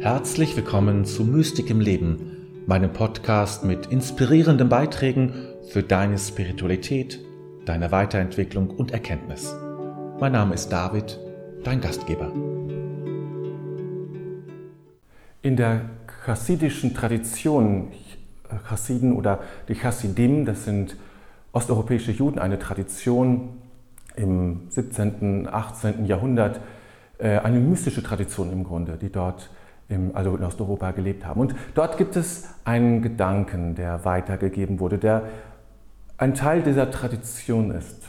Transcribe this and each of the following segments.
Herzlich willkommen zu Mystik im Leben, meinem Podcast mit inspirierenden Beiträgen für deine Spiritualität, deine Weiterentwicklung und Erkenntnis. Mein Name ist David, dein Gastgeber. In der chassidischen Tradition, Chassiden oder die Chassidim, das sind osteuropäische Juden, eine Tradition im 17., 18. Jahrhundert, äh, eine mystische Tradition im Grunde, die dort im, also in Osteuropa gelebt haben. Und dort gibt es einen Gedanken, der weitergegeben wurde, der ein Teil dieser Tradition ist.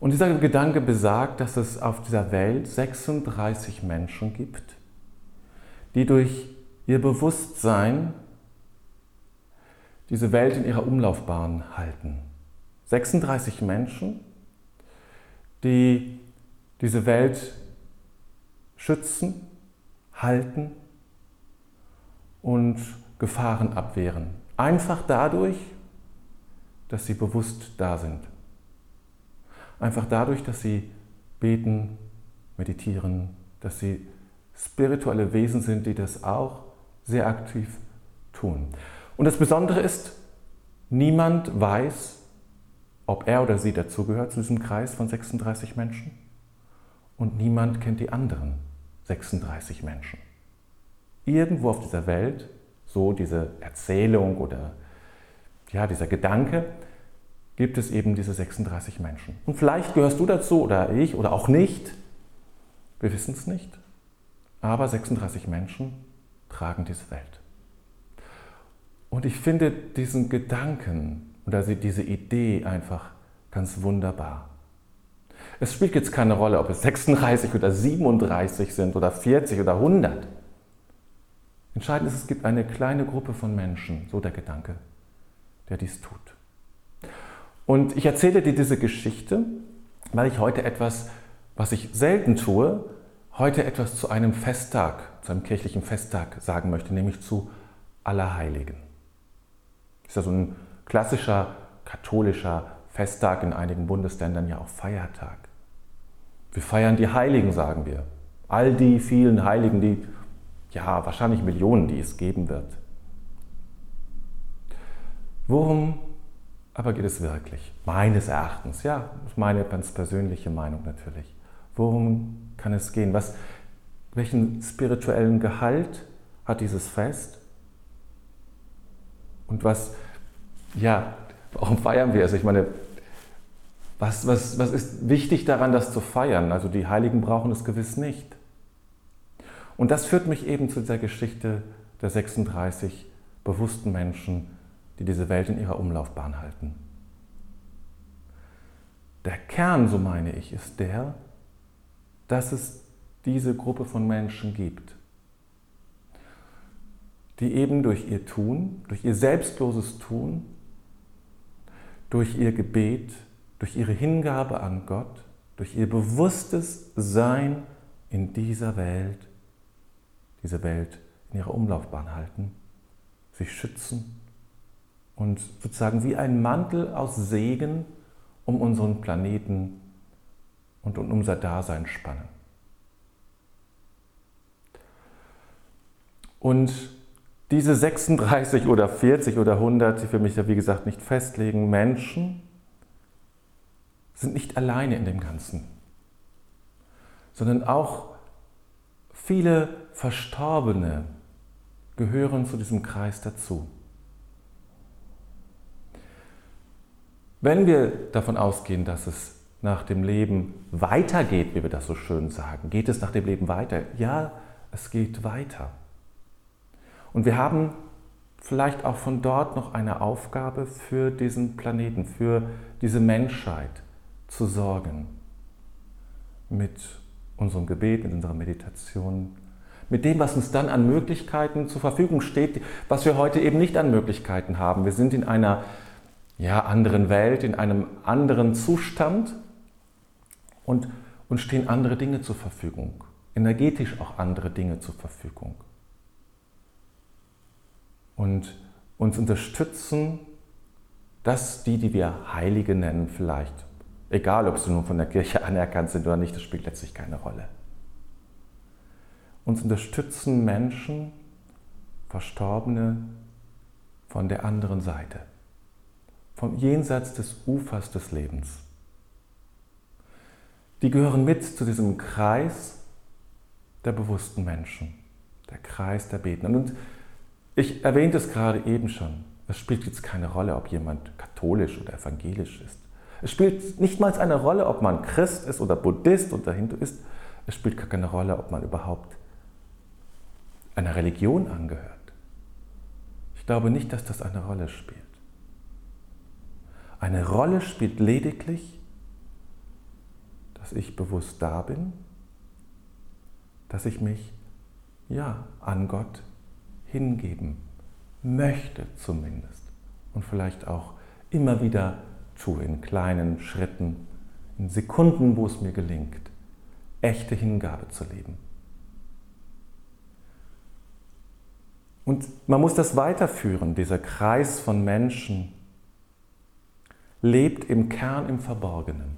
Und dieser Gedanke besagt, dass es auf dieser Welt 36 Menschen gibt, die durch ihr Bewusstsein diese Welt in ihrer Umlaufbahn halten. 36 Menschen, die diese Welt schützen, halten und Gefahren abwehren. Einfach dadurch, dass sie bewusst da sind. Einfach dadurch, dass sie beten, meditieren, dass sie spirituelle Wesen sind, die das auch sehr aktiv tun. Und das Besondere ist, niemand weiß, ob er oder sie dazugehört zu diesem Kreis von 36 Menschen und niemand kennt die anderen 36 Menschen. Irgendwo auf dieser Welt, so diese Erzählung oder ja, dieser Gedanke, gibt es eben diese 36 Menschen. Und vielleicht gehörst du dazu oder ich oder auch nicht. Wir wissen es nicht. Aber 36 Menschen tragen diese Welt. Und ich finde diesen Gedanken oder diese Idee einfach ganz wunderbar. Es spielt jetzt keine Rolle, ob es 36 oder 37 sind oder 40 oder 100. Entscheidend ist, es gibt eine kleine Gruppe von Menschen, so der Gedanke, der dies tut. Und ich erzähle dir diese Geschichte, weil ich heute etwas, was ich selten tue, heute etwas zu einem Festtag, zu einem kirchlichen Festtag sagen möchte, nämlich zu Allerheiligen. Das ist ja so ein klassischer katholischer Festtag in einigen Bundesländern ja auch Feiertag. Wir feiern die Heiligen, sagen wir. All die vielen Heiligen, die, ja, wahrscheinlich Millionen, die es geben wird. Worum aber geht es wirklich? Meines Erachtens, ja, meine ganz persönliche Meinung natürlich. Worum kann es gehen? Was, welchen spirituellen Gehalt hat dieses Fest? Und was, ja, warum feiern wir es? Ich meine, was, was, was ist wichtig daran, das zu feiern? Also die Heiligen brauchen es gewiss nicht. Und das führt mich eben zu dieser Geschichte der 36 bewussten Menschen, die diese Welt in ihrer Umlaufbahn halten. Der Kern, so meine ich, ist der, dass es diese Gruppe von Menschen gibt, die eben durch ihr Tun, durch ihr selbstloses Tun, durch ihr Gebet, durch ihre Hingabe an Gott, durch ihr bewusstes Sein in dieser Welt, diese Welt in ihrer Umlaufbahn halten, sich schützen und sozusagen wie ein Mantel aus Segen um unseren Planeten und um unser Dasein spannen. Und diese 36 oder 40 oder 100, die für mich ja wie gesagt nicht festlegen, Menschen sind nicht alleine in dem Ganzen, sondern auch viele Verstorbene gehören zu diesem Kreis dazu. Wenn wir davon ausgehen, dass es nach dem Leben weitergeht, wie wir das so schön sagen, geht es nach dem Leben weiter? Ja, es geht weiter. Und wir haben vielleicht auch von dort noch eine Aufgabe für diesen Planeten, für diese Menschheit zu sorgen. Mit unserem Gebet, mit unserer Meditation, mit dem, was uns dann an Möglichkeiten zur Verfügung steht, was wir heute eben nicht an Möglichkeiten haben. Wir sind in einer ja, anderen Welt, in einem anderen Zustand und uns stehen andere Dinge zur Verfügung, energetisch auch andere Dinge zur Verfügung. Und uns unterstützen, dass die, die wir Heilige nennen, vielleicht, egal ob sie nun von der Kirche anerkannt sind oder nicht, das spielt letztlich keine Rolle. uns unterstützen Menschen, Verstorbene von der anderen Seite, vom jenseits des Ufers des Lebens. Die gehören mit zu diesem Kreis der bewussten Menschen, der Kreis der Betenden. Und ich erwähnte es gerade eben schon, es spielt jetzt keine Rolle, ob jemand katholisch oder evangelisch ist. Es spielt nicht mal eine Rolle, ob man Christ ist oder Buddhist oder Hindu ist. Es spielt gar keine Rolle, ob man überhaupt einer Religion angehört. Ich glaube nicht, dass das eine Rolle spielt. Eine Rolle spielt lediglich, dass ich bewusst da bin, dass ich mich ja an Gott hingeben möchte zumindest und vielleicht auch immer wieder tue in kleinen Schritten, in Sekunden, wo es mir gelingt, echte Hingabe zu leben. Und man muss das weiterführen, dieser Kreis von Menschen lebt im Kern im Verborgenen.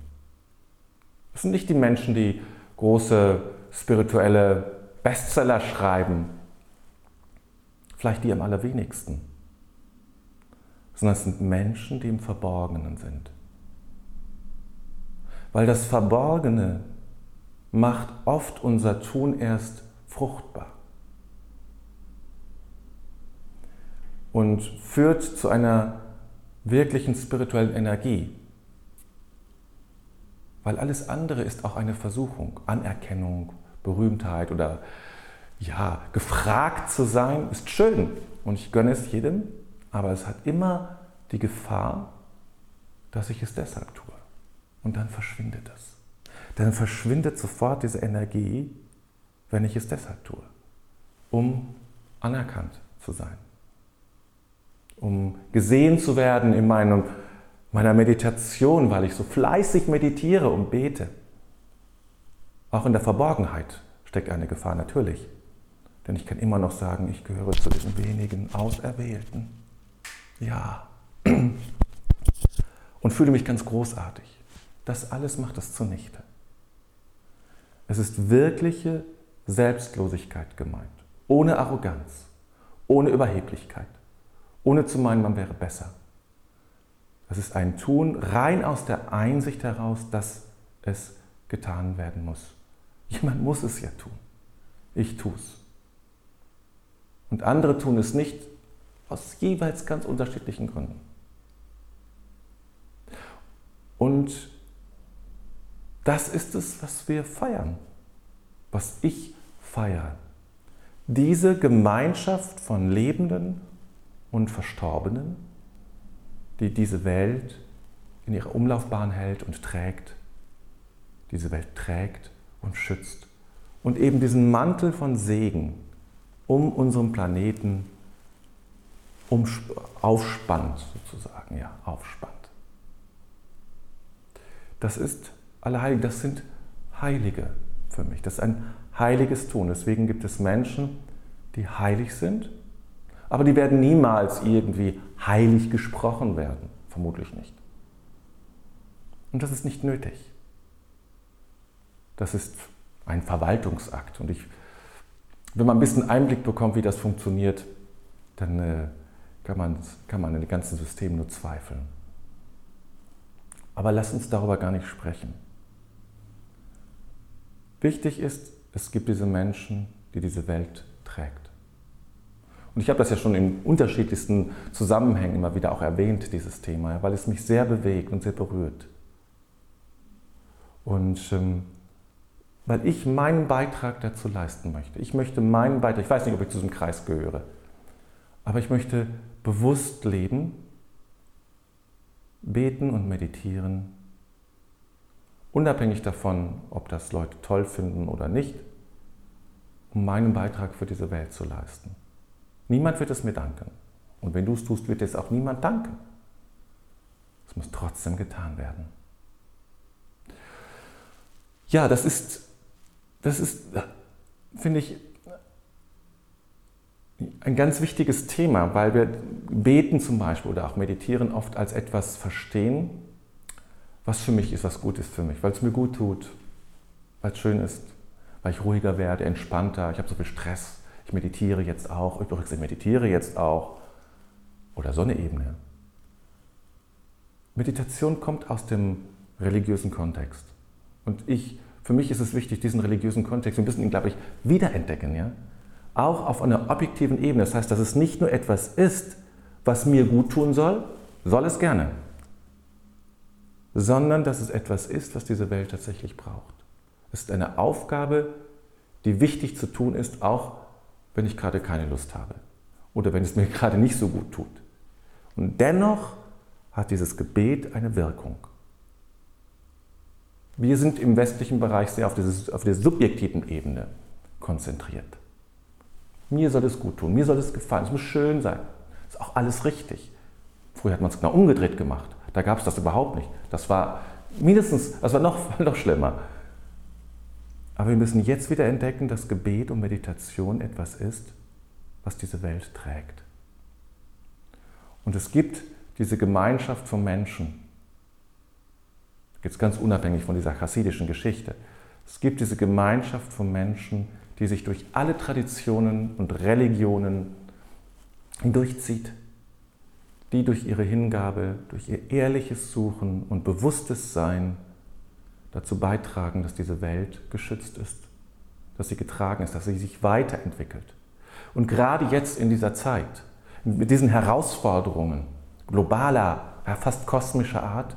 Das sind nicht die Menschen, die große spirituelle Bestseller schreiben, vielleicht die am allerwenigsten, sondern es sind Menschen, die im Verborgenen sind. Weil das Verborgene macht oft unser Tun erst fruchtbar. und führt zu einer wirklichen spirituellen Energie. Weil alles andere ist auch eine Versuchung. Anerkennung, Berühmtheit oder ja, gefragt zu sein, ist schön und ich gönne es jedem, aber es hat immer die Gefahr, dass ich es deshalb tue. Und dann verschwindet es. Dann verschwindet sofort diese Energie, wenn ich es deshalb tue, um anerkannt zu sein um gesehen zu werden in meinem, meiner Meditation, weil ich so fleißig meditiere und bete. Auch in der Verborgenheit steckt eine Gefahr natürlich. Denn ich kann immer noch sagen, ich gehöre zu diesen wenigen Auserwählten. Ja. Und fühle mich ganz großartig. Das alles macht es zunichte. Es ist wirkliche Selbstlosigkeit gemeint. Ohne Arroganz, ohne Überheblichkeit ohne zu meinen, man wäre besser. Das ist ein Tun rein aus der Einsicht heraus, dass es getan werden muss. Jemand muss es ja tun. Ich tue es. Und andere tun es nicht aus jeweils ganz unterschiedlichen Gründen. Und das ist es, was wir feiern, was ich feiere. Diese Gemeinschaft von Lebenden und Verstorbenen, die diese Welt in ihrer Umlaufbahn hält und trägt, diese Welt trägt und schützt und eben diesen Mantel von Segen um unseren Planeten aufspannt, sozusagen, ja, aufspannt. Das ist Allerheilige, das sind Heilige für mich. Das ist ein heiliges Tun. Deswegen gibt es Menschen, die heilig sind aber die werden niemals irgendwie heilig gesprochen werden. Vermutlich nicht. Und das ist nicht nötig. Das ist ein Verwaltungsakt. Und ich, wenn man ein bisschen Einblick bekommt, wie das funktioniert, dann äh, kann, man, kann man in dem ganzen System nur zweifeln. Aber lass uns darüber gar nicht sprechen. Wichtig ist, es gibt diese Menschen, die diese Welt trägt. Und ich habe das ja schon in unterschiedlichsten Zusammenhängen immer wieder auch erwähnt, dieses Thema, weil es mich sehr bewegt und sehr berührt. Und ähm, weil ich meinen Beitrag dazu leisten möchte. Ich möchte meinen Beitrag, ich weiß nicht, ob ich zu diesem Kreis gehöre, aber ich möchte bewusst leben, beten und meditieren, unabhängig davon, ob das Leute toll finden oder nicht, um meinen Beitrag für diese Welt zu leisten. Niemand wird es mir danken. Und wenn du es tust, wird es auch niemand danken. Es muss trotzdem getan werden. Ja, das ist, das ist, finde ich, ein ganz wichtiges Thema, weil wir beten zum Beispiel oder auch meditieren oft als etwas verstehen, was für mich ist, was gut ist für mich, weil es mir gut tut, weil es schön ist, weil ich ruhiger werde, entspannter, ich habe so viel Stress, ich meditiere jetzt auch, übrigens, ich meditiere jetzt auch. Oder so. Meditation kommt aus dem religiösen Kontext. Und ich, für mich ist es wichtig, diesen religiösen Kontext, wir müssen ihn, glaube ich, wiederentdecken. Ja? Auch auf einer objektiven Ebene. Das heißt, dass es nicht nur etwas ist, was mir gut tun soll, soll es gerne, sondern dass es etwas ist, was diese Welt tatsächlich braucht. Es ist eine Aufgabe, die wichtig zu tun ist, auch wenn ich gerade keine Lust habe oder wenn es mir gerade nicht so gut tut. Und dennoch hat dieses Gebet eine Wirkung. Wir sind im westlichen Bereich sehr auf, dieses, auf der subjektiven Ebene konzentriert. Mir soll es gut tun, mir soll es gefallen, es muss schön sein. Das ist auch alles richtig. Früher hat man es genau umgedreht gemacht. Da gab es das überhaupt nicht. Das war mindestens, das war noch, noch schlimmer. Aber wir müssen jetzt wieder entdecken, dass Gebet und Meditation etwas ist, was diese Welt trägt. Und es gibt diese Gemeinschaft von Menschen, jetzt ganz unabhängig von dieser chassidischen Geschichte, es gibt diese Gemeinschaft von Menschen, die sich durch alle Traditionen und Religionen hindurchzieht, die durch ihre Hingabe, durch ihr ehrliches Suchen und bewusstes Sein dazu beitragen, dass diese Welt geschützt ist, dass sie getragen ist, dass sie sich weiterentwickelt. Und gerade jetzt in dieser Zeit, mit diesen Herausforderungen globaler, fast kosmischer Art,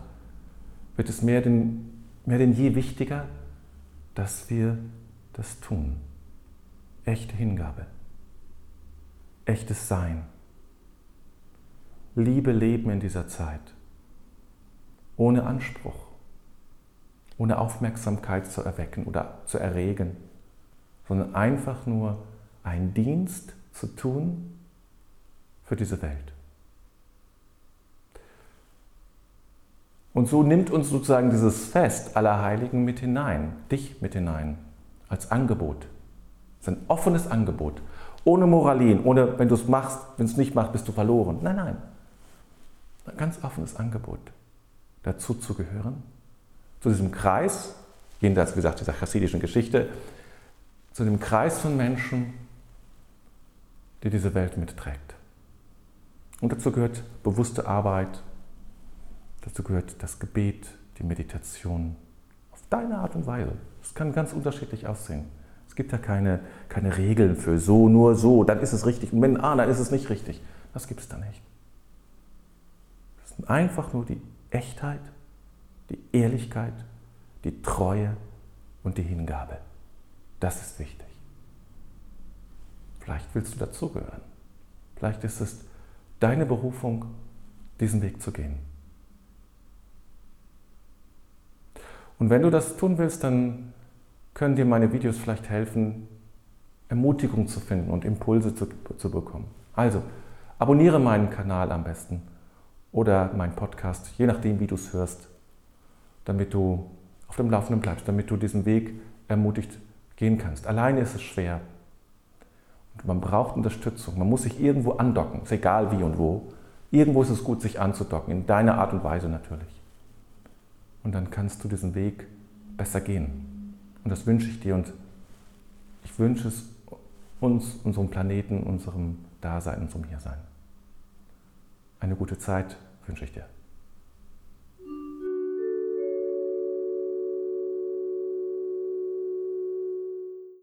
wird es mehr denn, mehr denn je wichtiger, dass wir das tun. Echte Hingabe, echtes Sein, Liebe leben in dieser Zeit, ohne Anspruch ohne Aufmerksamkeit zu erwecken oder zu erregen, sondern einfach nur einen Dienst zu tun für diese Welt. Und so nimmt uns sozusagen dieses Fest aller Heiligen mit hinein, dich mit hinein, als Angebot. Es ist ein offenes Angebot, ohne Moralin, ohne, wenn du es machst, wenn du es nicht machst, bist du verloren. Nein, nein. Ein ganz offenes Angebot, dazu zu gehören zu diesem Kreis, jenseits, wie gesagt, dieser chassidischen Geschichte, zu dem Kreis von Menschen, die diese Welt mitträgt. Und dazu gehört bewusste Arbeit, dazu gehört das Gebet, die Meditation, auf deine Art und Weise. Es kann ganz unterschiedlich aussehen. Es gibt ja keine, keine Regeln für so, nur so, dann ist es richtig. Und wenn ah, dann ist es nicht richtig. Das gibt es da nicht. Es ist einfach nur die Echtheit die Ehrlichkeit, die Treue und die Hingabe. Das ist wichtig. Vielleicht willst du dazugehören. Vielleicht ist es deine Berufung, diesen Weg zu gehen. Und wenn du das tun willst, dann können dir meine Videos vielleicht helfen, Ermutigung zu finden und Impulse zu, zu bekommen. Also, abonniere meinen Kanal am besten oder meinen Podcast, je nachdem, wie du es hörst damit du auf dem Laufenden bleibst, damit du diesen Weg ermutigt gehen kannst. Alleine ist es schwer. Und man braucht Unterstützung. Man muss sich irgendwo andocken, ist egal wie und wo. Irgendwo ist es gut, sich anzudocken, in deiner Art und Weise natürlich. Und dann kannst du diesen Weg besser gehen. Und das wünsche ich dir und ich wünsche es uns, unserem Planeten, unserem Dasein, unserem Hiersein. Eine gute Zeit wünsche ich dir.